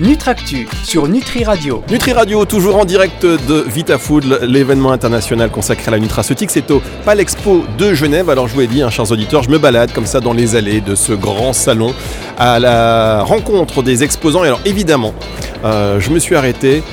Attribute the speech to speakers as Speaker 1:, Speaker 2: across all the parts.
Speaker 1: Nutractu sur Nutri Radio.
Speaker 2: Nutri Radio, toujours en direct de VitaFood, l'événement international consacré à la nutraceutique. C'est au Palexpo de Genève. Alors je vous ai dit, hein, chers auditeurs, je me balade comme ça dans les allées de ce grand salon à la rencontre des exposants. Et alors évidemment, euh, je me suis arrêté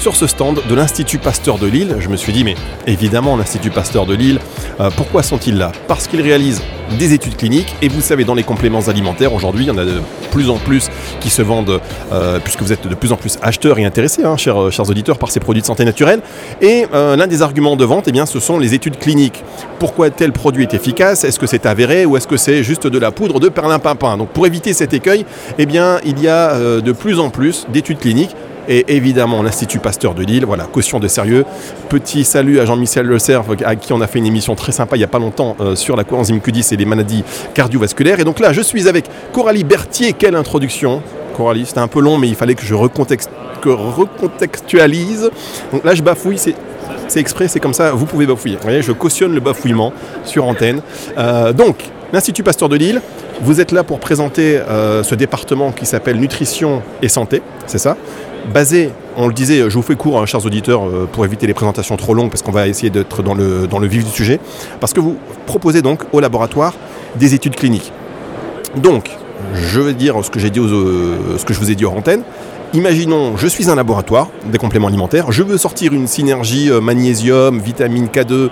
Speaker 2: sur ce stand de l'Institut Pasteur de Lille. Je me suis dit, mais évidemment, l'Institut Pasteur de Lille, euh, pourquoi sont-ils là? Parce qu'ils réalisent des études cliniques et vous savez, dans les compléments alimentaires, aujourd'hui, il y en a de plus en plus qui se vendent, euh, puisque vous êtes de plus en plus acheteurs et intéressés, hein, chers, chers, auditeurs, par ces produits de santé naturelle. Et euh, l'un des arguments de vente, eh bien, ce sont les études cliniques. Pourquoi tel produit est efficace? Est-ce que c'est avéré ou est-ce que c'est juste de la poudre de perlimpinpin? Donc pour éviter cet écueil, eh il y a de plus en plus d'études cliniques et évidemment l'Institut Pasteur de Lille. Voilà, caution de sérieux. Petit salut à Jean-Michel Le Cerf, à qui on a fait une émission très sympa il n'y a pas longtemps euh, sur la coenzyme Q10 et les maladies cardiovasculaires. Et donc là, je suis avec Coralie Berthier. Quelle introduction Coralie, c'était un peu long, mais il fallait que je recontextualise. Donc là, je bafouille, c'est exprès, c'est comme ça, vous pouvez bafouiller. Vous voyez, je cautionne le bafouillement sur antenne. Euh, donc, l'Institut Pasteur de Lille, vous êtes là pour présenter euh, ce département qui s'appelle Nutrition et Santé, c'est ça? Basé, on le disait, je vous fais court, hein, chers auditeurs, euh, pour éviter les présentations trop longues, parce qu'on va essayer d'être dans le, dans vif du sujet, parce que vous proposez donc au laboratoire des études cliniques. Donc, je vais dire ce que, euh, ce que je vous ai dit hors antenne. Imaginons, je suis un laboratoire des compléments alimentaires, je veux sortir une synergie euh, magnésium, vitamine K2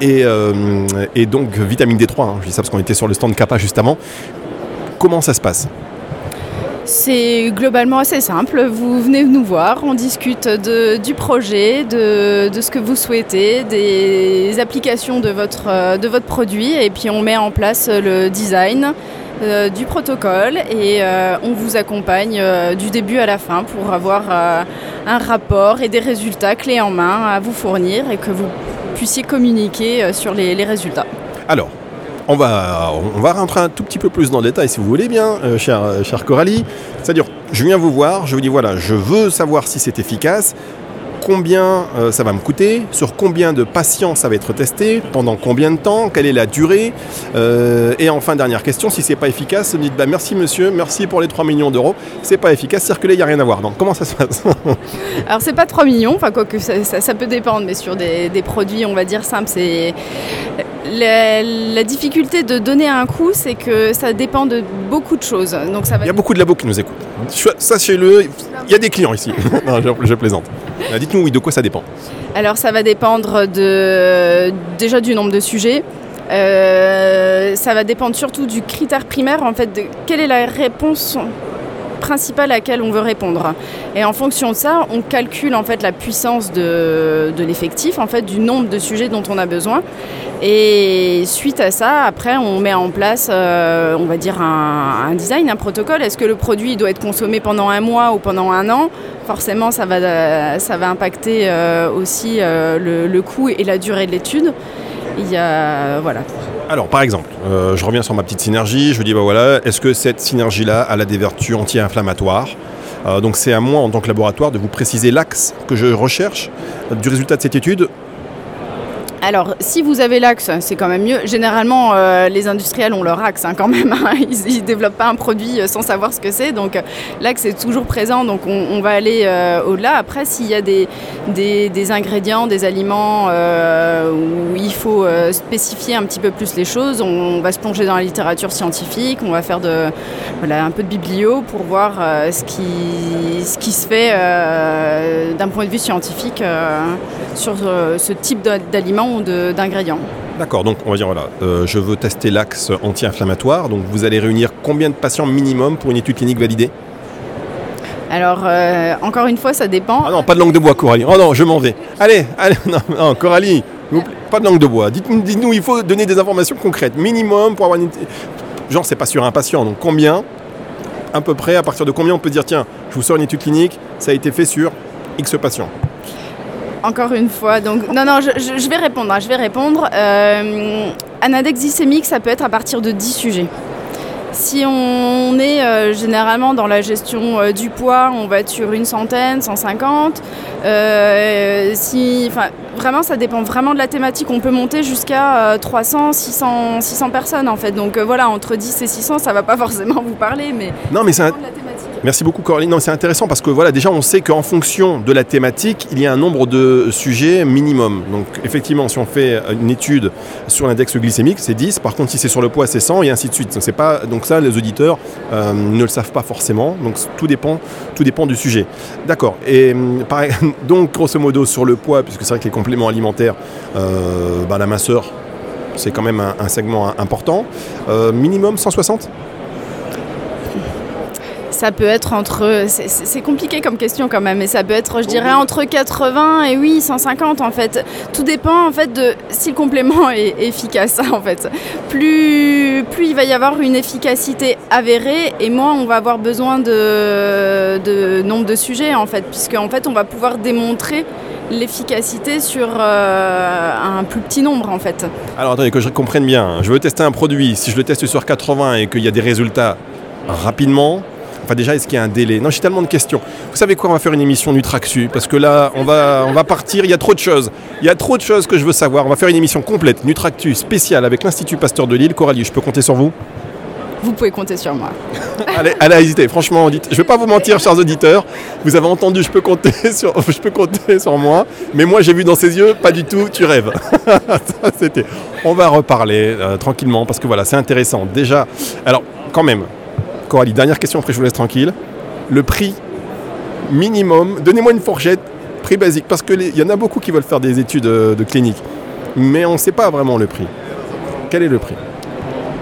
Speaker 2: et, donc vitamine D3, hein. je dis ça parce qu'on était sur le stand Kappa juste. Comment ça se passe?
Speaker 3: C'est globalement assez simple. Vous venez nous voir, on discute du projet, de, ce que vous souhaitez, des applications de votre, de votre produit et puis on met en place le design. Euh, du protocole et euh, on vous accompagne euh, du début à la fin pour avoir un rapport et des résultats clés en main à vous fournir et que vous puissiez communiquer sur les, les résultats.
Speaker 2: Alors, on va, on va rentrer un tout petit peu plus dans le détail si vous voulez bien, euh, chère, cher Coralie. C'est-à-dire, je viens vous voir, je vous dis voilà, je veux savoir si c'est efficace, combien euh, ça va me coûter, sur combien de patients ça va être testé, pendant combien de temps, quelle est la durée. Euh, et enfin, dernière question, si c'est pas efficace, vous me dites bah, merci monsieur, merci pour les 3 millions d'euros, c'est pas efficace, circuler, il n'y a rien à voir. Donc comment ça se passe
Speaker 3: Alors c'est pas 3 millions, enfin quoi que ça, peut dépendre, mais sur des, des produits, on va dire simples, c'est la, difficulté de donner un coût, c'est que ça dépend de beaucoup de choses. Donc ça
Speaker 2: Il y a beaucoup de labos qui nous écoutent. Sachez-le, il y a des clients ici. non, je, plaisante. Dites-nous, oui, de quoi ça dépend
Speaker 3: Alors ça va dépendre déjà du nombre de sujets. Euh, ça va dépendre surtout du critère primaire, en fait, de quelle est la réponse principale à laquelle on veut répondre. Et en fonction de ça, on calcule en fait la puissance de, l'effectif, en fait, du nombre de sujets dont on a besoin. Et suite à ça, après, on met en place, euh, on va dire, un, design, un protocole. Est-ce que le produit doit être consommé pendant un mois ou pendant un an? Forcément, ça va, ça va impacter euh, aussi euh, le coût et la durée de l'étude.
Speaker 2: Alors, par exemple, euh, je reviens sur ma petite synergie. Je me dis, bah voilà, est-ce que cette synergie-là a des vertus anti-inflammatoires euh, Donc, c'est à moi, en tant que laboratoire, de vous préciser l'axe que je recherche du résultat de cette étude
Speaker 3: alors, si vous avez l'axe, c'est quand même mieux. Généralement, euh, les industriels ont leur axe hein, quand même. Hein. Ils ne développent pas un produit euh, sans savoir ce que c'est. Donc, l'axe est toujours présent. Donc, on, va aller euh, au-delà. Après, s'il y a des, ingrédients, des aliments où il faut spécifier un petit peu plus les choses, on, va se plonger dans la littérature scientifique. On va faire un peu de biblio pour voir ce, qui, ce qui se fait d'un point de vue scientifique sur ce type d'aliments d'ingrédients.
Speaker 2: D'accord, donc on va dire voilà, euh, je veux tester l'axe anti-inflammatoire, donc vous allez réunir combien de patients minimum pour une étude clinique validée?
Speaker 3: Alors, euh, encore une fois, ça dépend.
Speaker 2: Ah non, pas de langue de bois, Coralie. Oh non, je m'en vais. Allez, allez, non, Coralie, pas de langue de bois. Dites-nous, il faut donner des informations concrètes. Minimum pour avoir une. Genre, c'est pas sur un patient, donc combien À peu près, à partir de combien on peut dire, tiens, je vous sors une étude clinique, ça a été fait sur X patients
Speaker 3: encore une fois. Donc, non, non, je, vais répondre. Hein, je vais répondre. Euh, un index glycémique, ça peut être à partir de 10 sujets. Si on est euh, généralement dans la gestion euh, du poids, on va être sur une centaine, 150. si, vraiment, ça dépend vraiment de la thématique. On peut monter jusqu'à 300, 600, 600 personnes en fait. Donc voilà, entre 10 et 600, ça va pas forcément vous parler, mais
Speaker 2: non, mais
Speaker 3: ça
Speaker 2: de la thématique. Merci beaucoup Coraline. Non, c'est intéressant parce que voilà, déjà on sait qu'en fonction de la thématique, il y a un nombre de sujets minimum. Donc effectivement, si on fait une étude sur l'index glycémique, c'est 10. Par contre, si c'est sur le poids, c'est 100 et ainsi de suite. Donc, pas, donc ça, les auditeurs euh, ne le savent pas forcément. Donc tout dépend, tout dépend du sujet. D'accord. Et hum, donc grosso modo sur le poids, puisque c'est vrai que les compléments alimentaires, euh, bah, la minceur, c'est quand même un, un segment important. Euh, minimum 160
Speaker 3: Ça peut être entre. c'est- compliqué comme question quand même, mais ça peut être, je dirais, entre 80 et oui, 150 en fait. Tout dépend en fait de si le complément est efficace en fait. Plus, plus il va y avoir une efficacité avérée et moins on va avoir besoin de, de nombre de sujets en fait, puisque en fait on va pouvoir démontrer l'efficacité sur euh, un plus petit nombre en fait.
Speaker 2: Alors attendez, que je comprenne bien. Je veux tester un produit. Si je le teste sur 80 et qu'il y a des résultats rapidement, enfin déjà, est-ce qu'il y a un délai Non, j'ai tellement de questions. Vous savez quoi On va faire une émission Nutraxu parce que là, on va, on va partir. Il y a trop de choses. Il y a trop de choses que je veux savoir. On va faire une émission complète Nutractu spéciale avec l'Institut Pasteur de Lille. Coralie, je peux compter sur vous?
Speaker 3: Vous pouvez compter sur moi.
Speaker 2: Allez, allez, hésitez. Franchement, dites, je ne vais pas vous mentir, chers auditeurs. Vous avez entendu, je peux compter sur, je peux compter sur moi. Mais moi, j'ai vu dans ses yeux, pas du tout. Tu rêves. Ça, c'était. On va reparler euh, tranquillement parce que voilà, c'est intéressant. Déjà, alors quand même, Coralie, dernière question après je vous laisse tranquille. Le prix minimum. Donnez-moi une fourchette, prix basique, parce que les- il y en a beaucoup qui veulent faire des études euh, de clinique, mais on ne sait pas vraiment le prix. Quel est le prix?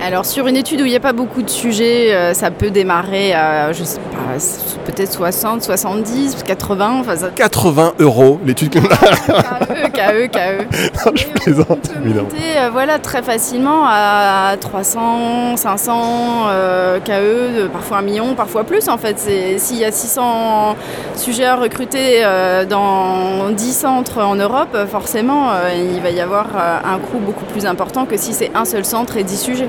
Speaker 3: Alors sur une étude où il n'y a pas beaucoup de sujets, euh, ça peut démarrer à, je sais pas, peut-être 60, 70, 80, enfin ça...
Speaker 2: 80 euros l'étude clinique.
Speaker 3: KE, KE, KE.
Speaker 2: je
Speaker 3: Et
Speaker 2: plaisante, évidemment.
Speaker 3: monter, euh, voilà, très facilement à 300, 500 euh, KE, parfois un million, parfois plus en fait. S'il y a 600 sujets à recruter euh, dans 10 centres en Europe, forcément, il va y avoir un coût beaucoup plus important que si c'est un seul centre et 10 sujets.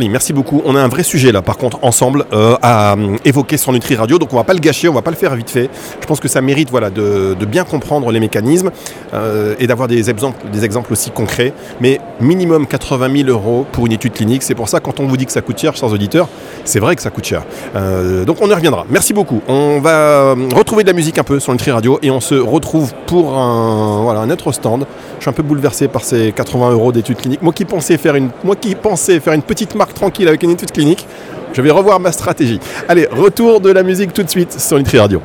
Speaker 2: Merci beaucoup. On a un vrai sujet là, par contre, ensemble, euh, à euh, évoquer sur Nutri Radio. Donc on va pas le gâcher, on va pas le faire vite fait. Je pense que ça mérite voilà, de, bien comprendre les mécanismes euh, et d'avoir des exemples, des exemples aussi concrets. Mais minimum 80 000 euros pour une étude clinique. C'est pour ça, quand on vous dit que ça coûte cher, chers auditeurs, c'est vrai que ça coûte cher. Donc on y reviendra. Merci beaucoup. On va retrouver de la musique un peu sur Nutri Radio et on se retrouve pour un, voilà, un autre stand. Je suis un peu bouleversé par ces 80 euros d'études cliniques. Moi qui pensais faire une, moi qui faire une petite tranquille avec une étude clinique, je vais revoir ma stratégie. Allez, retour de la musique tout de suite sur Nutri Radio.